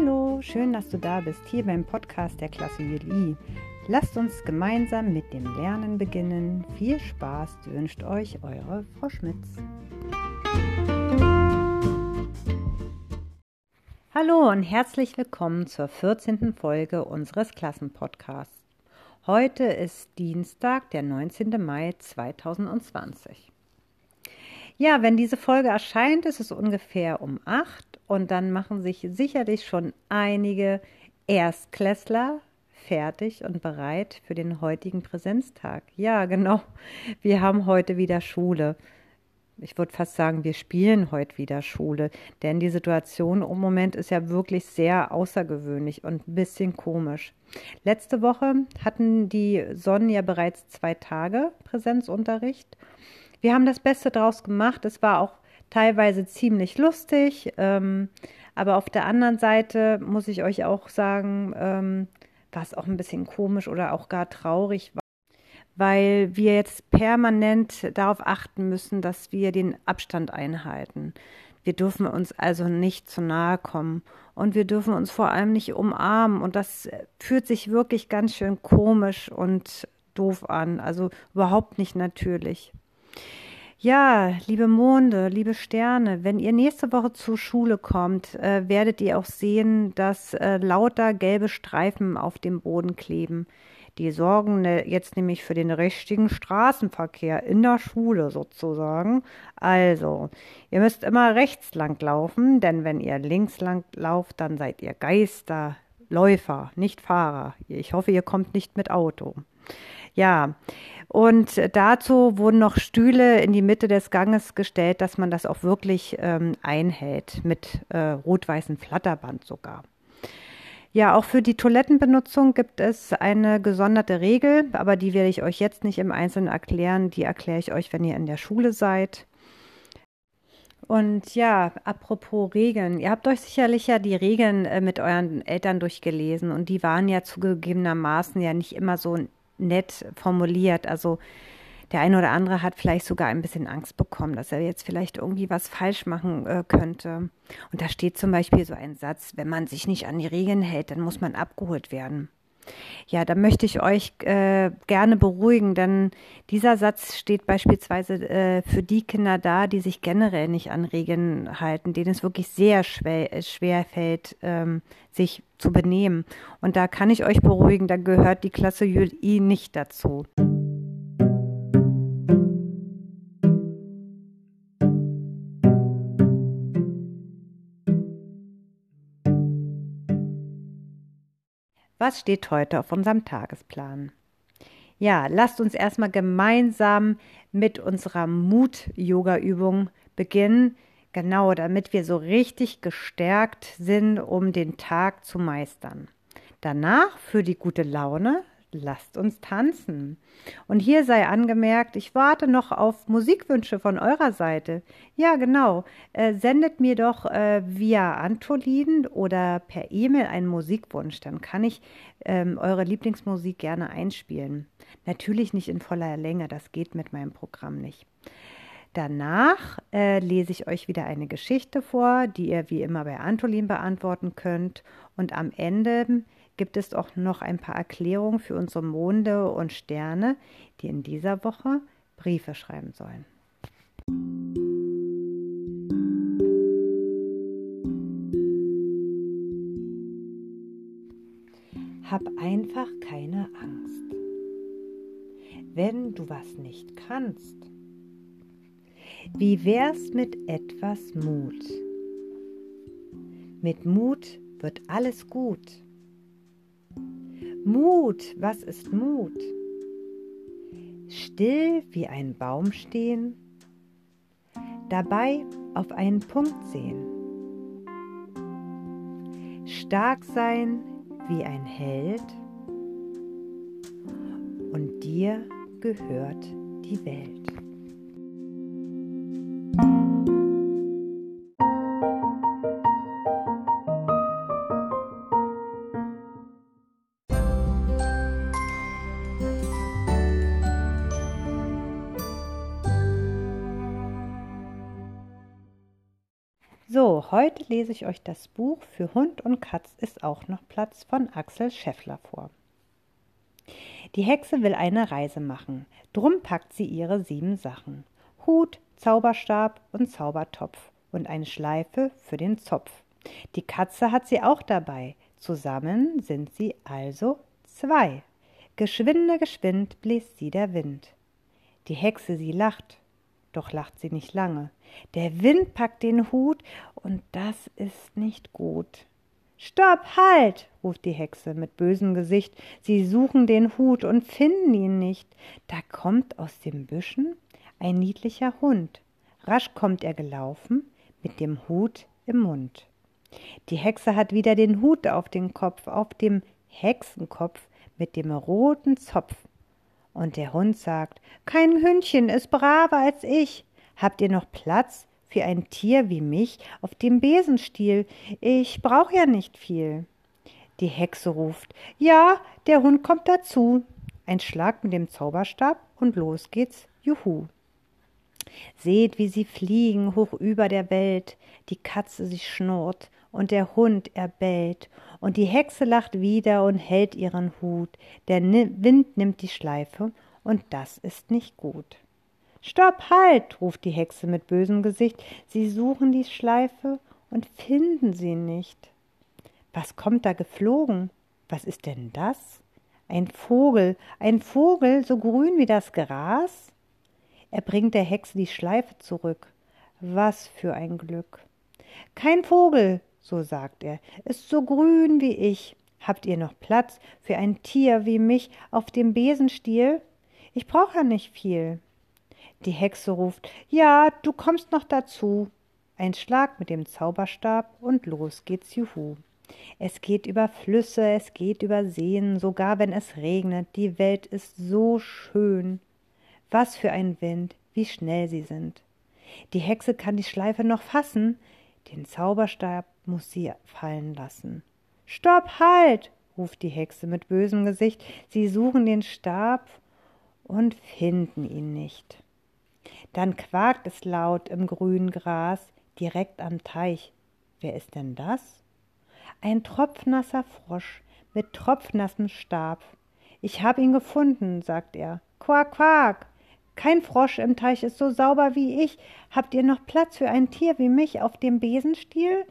Hallo, schön, dass du da bist, hier beim Podcast der Klasse JLI. Lasst uns gemeinsam mit dem Lernen beginnen. Viel Spaß wünscht euch eure Frau Schmitz. Hallo und herzlich willkommen zur 14. Folge unseres Klassenpodcasts. Heute ist Dienstag, der 19. Mai 2020. Ja, wenn diese Folge erscheint, ist es ungefähr um 8 und dann machen sich sicherlich schon einige Erstklässler fertig und bereit für den heutigen Präsenztag. Ja, genau. Wir haben heute wieder Schule. Ich würde fast sagen, wir spielen heute wieder Schule, denn die Situation im Moment ist ja wirklich sehr außergewöhnlich und ein bisschen komisch. Letzte Woche hatten die Sonnen ja bereits zwei Tage Präsenzunterricht. Wir haben das Beste draus gemacht. Es war auch teilweise ziemlich lustig. Ähm, aber auf der anderen Seite muss ich euch auch sagen, ähm, war es auch ein bisschen komisch oder auch gar traurig, weil wir jetzt permanent darauf achten müssen, dass wir den Abstand einhalten. Wir dürfen uns also nicht zu nahe kommen und wir dürfen uns vor allem nicht umarmen und das fühlt sich wirklich ganz schön komisch und doof an, also überhaupt nicht natürlich. Ja, liebe Monde, liebe Sterne, wenn ihr nächste Woche zur Schule kommt, äh, werdet ihr auch sehen, dass äh, lauter gelbe Streifen auf dem Boden kleben. Die sorgen ne, jetzt nämlich für den richtigen Straßenverkehr in der Schule sozusagen. Also, ihr müsst immer rechts lang laufen, denn wenn ihr links lang lauft, dann seid ihr Geister, Läufer, nicht Fahrer. Ich hoffe, ihr kommt nicht mit Auto. Ja, und dazu wurden noch Stühle in die Mitte des Ganges gestellt, dass man das auch wirklich ähm, einhält, mit äh, rot-weißem Flatterband sogar. Ja, auch für die Toilettenbenutzung gibt es eine gesonderte Regel, aber die werde ich euch jetzt nicht im Einzelnen erklären. Die erkläre ich euch, wenn ihr in der Schule seid. Und ja, apropos Regeln. Ihr habt euch sicherlich ja die Regeln äh, mit euren Eltern durchgelesen und die waren ja zugegebenermaßen ja nicht immer so nett formuliert. Also der eine oder andere hat vielleicht sogar ein bisschen Angst bekommen, dass er jetzt vielleicht irgendwie was falsch machen äh, könnte. Und da steht zum Beispiel so ein Satz, wenn man sich nicht an die Regeln hält, dann muss man abgeholt werden. Ja, da möchte ich euch äh, gerne beruhigen, denn dieser Satz steht beispielsweise äh, für die Kinder da, die sich generell nicht an Regeln halten, denen es wirklich sehr schwer, äh, schwer fällt, ähm, sich zu benehmen. Und da kann ich euch beruhigen, da gehört die Klasse JI nicht dazu. Was steht heute auf unserem Tagesplan? Ja, lasst uns erstmal gemeinsam mit unserer Mut-Yoga-Übung beginnen. Genau, damit wir so richtig gestärkt sind, um den Tag zu meistern. Danach für die gute Laune lasst uns tanzen. Und hier sei angemerkt, ich warte noch auf Musikwünsche von eurer Seite. Ja, genau. Äh, sendet mir doch äh, via Antolin oder per E-Mail einen Musikwunsch. Dann kann ich ähm, eure Lieblingsmusik gerne einspielen. Natürlich nicht in voller Länge, das geht mit meinem Programm nicht. Danach äh, lese ich euch wieder eine Geschichte vor, die ihr wie immer bei Antolin beantworten könnt. Und am Ende gibt es auch noch ein paar Erklärungen für unsere Monde und Sterne, die in dieser Woche Briefe schreiben sollen. Hab einfach keine Angst. Wenn du was nicht kannst, wie wär's mit etwas Mut? Mit Mut wird alles gut. Mut, was ist Mut? Still wie ein Baum stehen, dabei auf einen Punkt sehen. Stark sein wie ein Held und dir gehört die Welt. Heute lese ich euch das Buch Für Hund und Katz ist auch noch Platz von Axel Scheffler vor. Die Hexe will eine Reise machen, drum packt sie ihre sieben Sachen. Hut, Zauberstab und Zaubertopf und eine Schleife für den Zopf. Die Katze hat sie auch dabei, zusammen sind sie also zwei. Geschwinde, geschwind bläst sie der Wind. Die Hexe, sie lacht, doch lacht sie nicht lange. Der Wind packt den Hut, und das ist nicht gut. Stopp, halt! ruft die Hexe mit bösem Gesicht. Sie suchen den Hut und finden ihn nicht. Da kommt aus den Büschen ein niedlicher Hund. Rasch kommt er gelaufen, mit dem Hut im Mund. Die Hexe hat wieder den Hut auf den Kopf, auf dem Hexenkopf mit dem roten Zopf. Und der Hund sagt, kein Hündchen ist braver als ich. Habt ihr noch Platz für ein Tier wie mich auf dem Besenstiel? Ich brauch ja nicht viel. Die Hexe ruft, ja, der Hund kommt dazu. Ein Schlag mit dem Zauberstab und los geht's, juhu. Seht, wie sie fliegen hoch über der Welt, die Katze sich schnurrt und der Hund er bellt, und die Hexe lacht wieder und hält ihren Hut, der Wind nimmt die Schleife, und das ist nicht gut. Stopp, halt, ruft die Hexe mit bösem Gesicht, sie suchen die Schleife und finden sie nicht. Was kommt da geflogen? Was ist denn das? Ein Vogel, ein Vogel, so grün wie das Gras? Er bringt der Hexe die Schleife zurück. Was für ein Glück. Kein Vogel, so sagt er, ist so grün wie ich. Habt ihr noch Platz für ein Tier wie mich auf dem Besenstiel? Ich brauch ja nicht viel. Die Hexe ruft, ja, du kommst noch dazu. Ein Schlag mit dem Zauberstab und los geht's juhu. Es geht über Flüsse, es geht über Seen, sogar wenn es regnet, die Welt ist so schön. Was für ein Wind, wie schnell sie sind. Die Hexe kann die Schleife noch fassen, den Zauberstab muss sie fallen lassen. Stopp, halt! ruft die Hexe mit bösem Gesicht. Sie suchen den Stab und finden ihn nicht. Dann quakt es laut im grünen Gras, direkt am Teich. Wer ist denn das? Ein tropfnasser Frosch mit tropfnassem Stab. Ich hab ihn gefunden, sagt er. Quak, quak! Kein Frosch im Teich ist so sauber wie ich. Habt ihr noch Platz für ein Tier wie mich auf dem Besenstiel?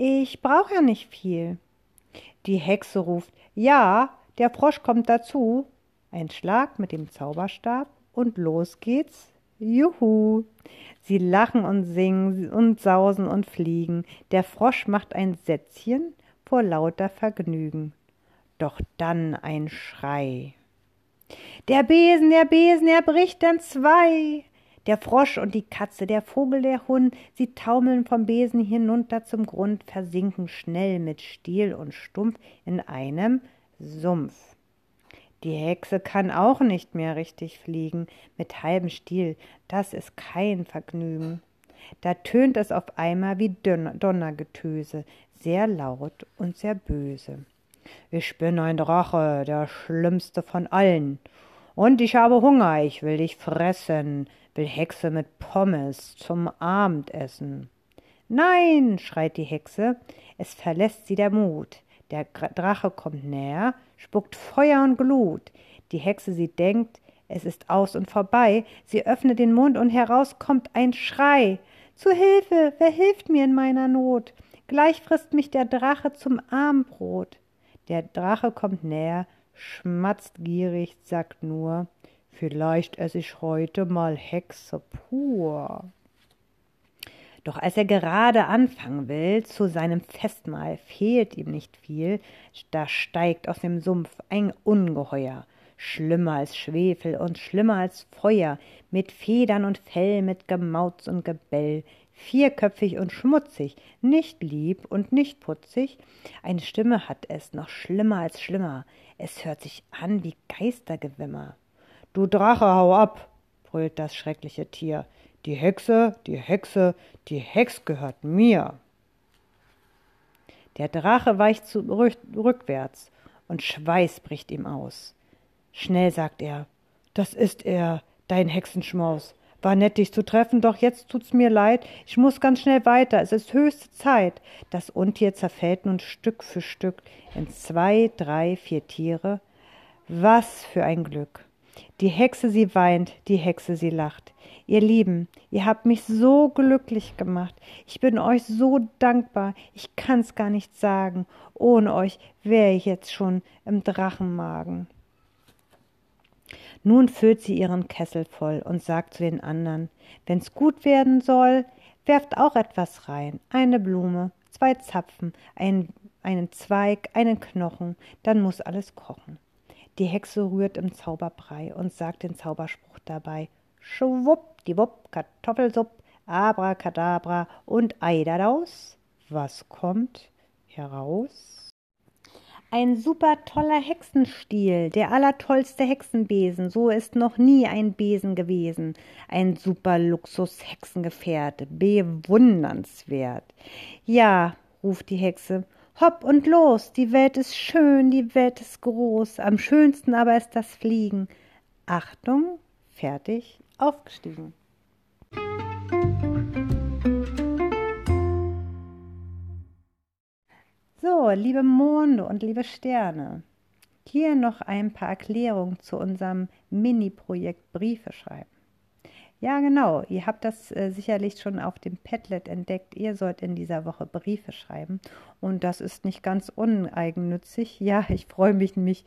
Ich brauch ja nicht viel. Die Hexe ruft, ja, der Frosch kommt dazu. Ein Schlag mit dem Zauberstab und los geht's. Juhu! Sie lachen und singen und sausen und fliegen. Der Frosch macht ein Sätzchen vor lauter Vergnügen. Doch dann ein Schrei. Der Besen, der Besen, er bricht dann zwei. Der Frosch und die Katze, der Vogel, der Hund, sie taumeln vom Besen hinunter zum Grund, versinken schnell mit Stiel und Stumpf in einem Sumpf. Die Hexe kann auch nicht mehr richtig fliegen, mit halbem Stiel, das ist kein Vergnügen. Da tönt es auf einmal wie Donnergetöse, sehr laut und sehr böse. Ich bin ein Drache, der schlimmste von allen. Und ich habe Hunger, ich will dich fressen, will Hexe mit Pommes zum Abendessen. Nein, schreit die Hexe, es verlässt sie der Mut. Der Drache kommt näher, spuckt Feuer und Glut. Die Hexe, sie denkt, es ist aus und vorbei. Sie öffnet den Mund und heraus kommt ein Schrei. Zu Hilfe, wer hilft mir in meiner Not? Gleich frisst mich der Drache zum Abendbrot. Der Drache kommt näher, schmatzt gierig, sagt nur, vielleicht esse ich heute mal Hexe pur. Doch als er gerade anfangen will zu seinem Festmahl, fehlt ihm nicht viel, da steigt aus dem Sumpf ein Ungeheuer, schlimmer als Schwefel und schlimmer als Feuer, mit Federn und Fell, mit Gemauz und Gebell, vierköpfig und schmutzig, nicht lieb und nicht putzig. Eine Stimme hat es, noch schlimmer als schlimmer. Es hört sich an wie Geistergewimmer. Du Drache, hau ab, brüllt das schreckliche Tier. Die Hexe, die Hexe, die Hex gehört mir. Der Drache weicht zurück, rückwärts und Schweiß bricht ihm aus. Schnell sagt er, das ist er, dein Hexenschmaus. War nett, dich zu treffen, doch jetzt tut's mir leid. Ich muss ganz schnell weiter. Es ist höchste Zeit. Das Untier zerfällt nun Stück für Stück in zwei, drei, vier Tiere. Was für ein Glück. Die Hexe, sie weint, die Hexe, sie lacht. Ihr Lieben, ihr habt mich so glücklich gemacht. Ich bin euch so dankbar. Ich kann's gar nicht sagen. Ohne euch wäre ich jetzt schon im Drachenmagen. Nun füllt sie ihren Kessel voll und sagt zu den anderen, wenn's gut werden soll, werft auch etwas rein, eine Blume, zwei Zapfen, ein, einen Zweig, einen Knochen, dann muss alles kochen. Die Hexe rührt im Zauberbrei und sagt den Zauberspruch dabei, schwuppdiwupp, Kartoffelsupp, Abracadabra und Ei daraus. Was kommt heraus? Ein super toller Hexenstiel, der allertollste Hexenbesen, so ist noch nie ein Besen gewesen. Ein super Luxus-Hexengefährt, bewundernswert. Ja, ruft die Hexe, hopp und los, die Welt ist schön, die Welt ist groß, am schönsten aber ist das Fliegen. Achtung, fertig, aufgestiegen. So, liebe Monde und liebe Sterne, hier noch ein paar Erklärungen zu unserem Mini-Projekt Briefe schreiben. Ja, genau, ihr habt das äh, sicherlich schon auf dem Padlet entdeckt. Ihr sollt in dieser Woche Briefe schreiben und das ist nicht ganz uneigennützig. Ja, ich freue mich nämlich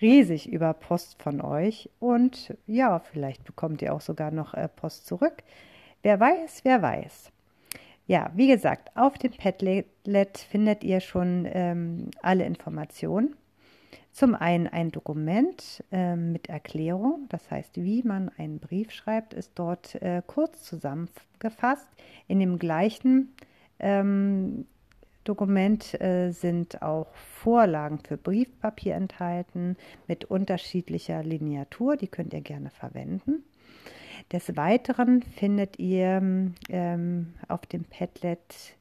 riesig über Post von euch und ja, vielleicht bekommt ihr auch sogar noch äh, Post zurück. Wer weiß, wer weiß. Ja, wie gesagt, auf dem Padlet findet ihr schon ähm, alle Informationen. Zum einen ein Dokument äh, mit Erklärung, das heißt, wie man einen Brief schreibt, ist dort äh, kurz zusammengefasst. In dem gleichen ähm, Dokument äh, sind auch Vorlagen für Briefpapier enthalten mit unterschiedlicher Lineatur, die könnt ihr gerne verwenden. Des Weiteren findet ihr ähm, auf dem Padlet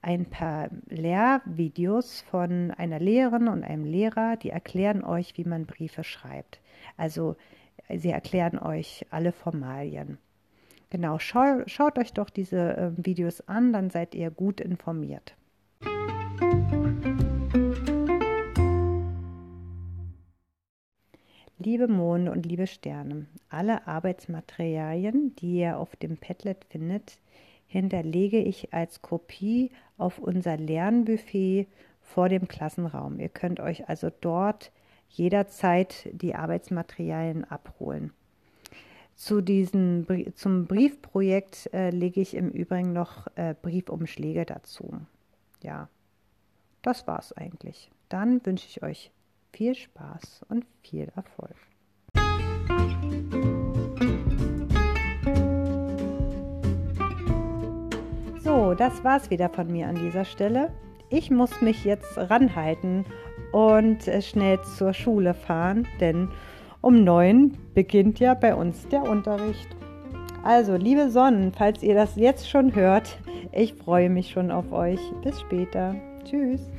ein paar Lehrvideos von einer Lehrerin und einem Lehrer, die erklären euch, wie man Briefe schreibt. Also sie erklären euch alle Formalien. Genau, schau, schaut euch doch diese äh, Videos an, dann seid ihr gut informiert. Liebe Monde und liebe Sterne, alle Arbeitsmaterialien, die ihr auf dem Padlet findet, hinterlege ich als Kopie auf unser Lernbuffet vor dem Klassenraum. Ihr könnt euch also dort jederzeit die Arbeitsmaterialien abholen. Zu diesem, zum Briefprojekt äh, lege ich im Übrigen noch äh, Briefumschläge dazu. Ja, das war's eigentlich. Dann wünsche ich euch viel Spaß und viel Erfolg. So, das war's wieder von mir an dieser Stelle. Ich muss mich jetzt ranhalten und äh, schnell zur Schule fahren, denn um neun beginnt ja bei uns der Unterricht. Also, liebe Sonnen, falls ihr das jetzt schon hört, ich freue mich schon auf euch. Bis später. Tschüss.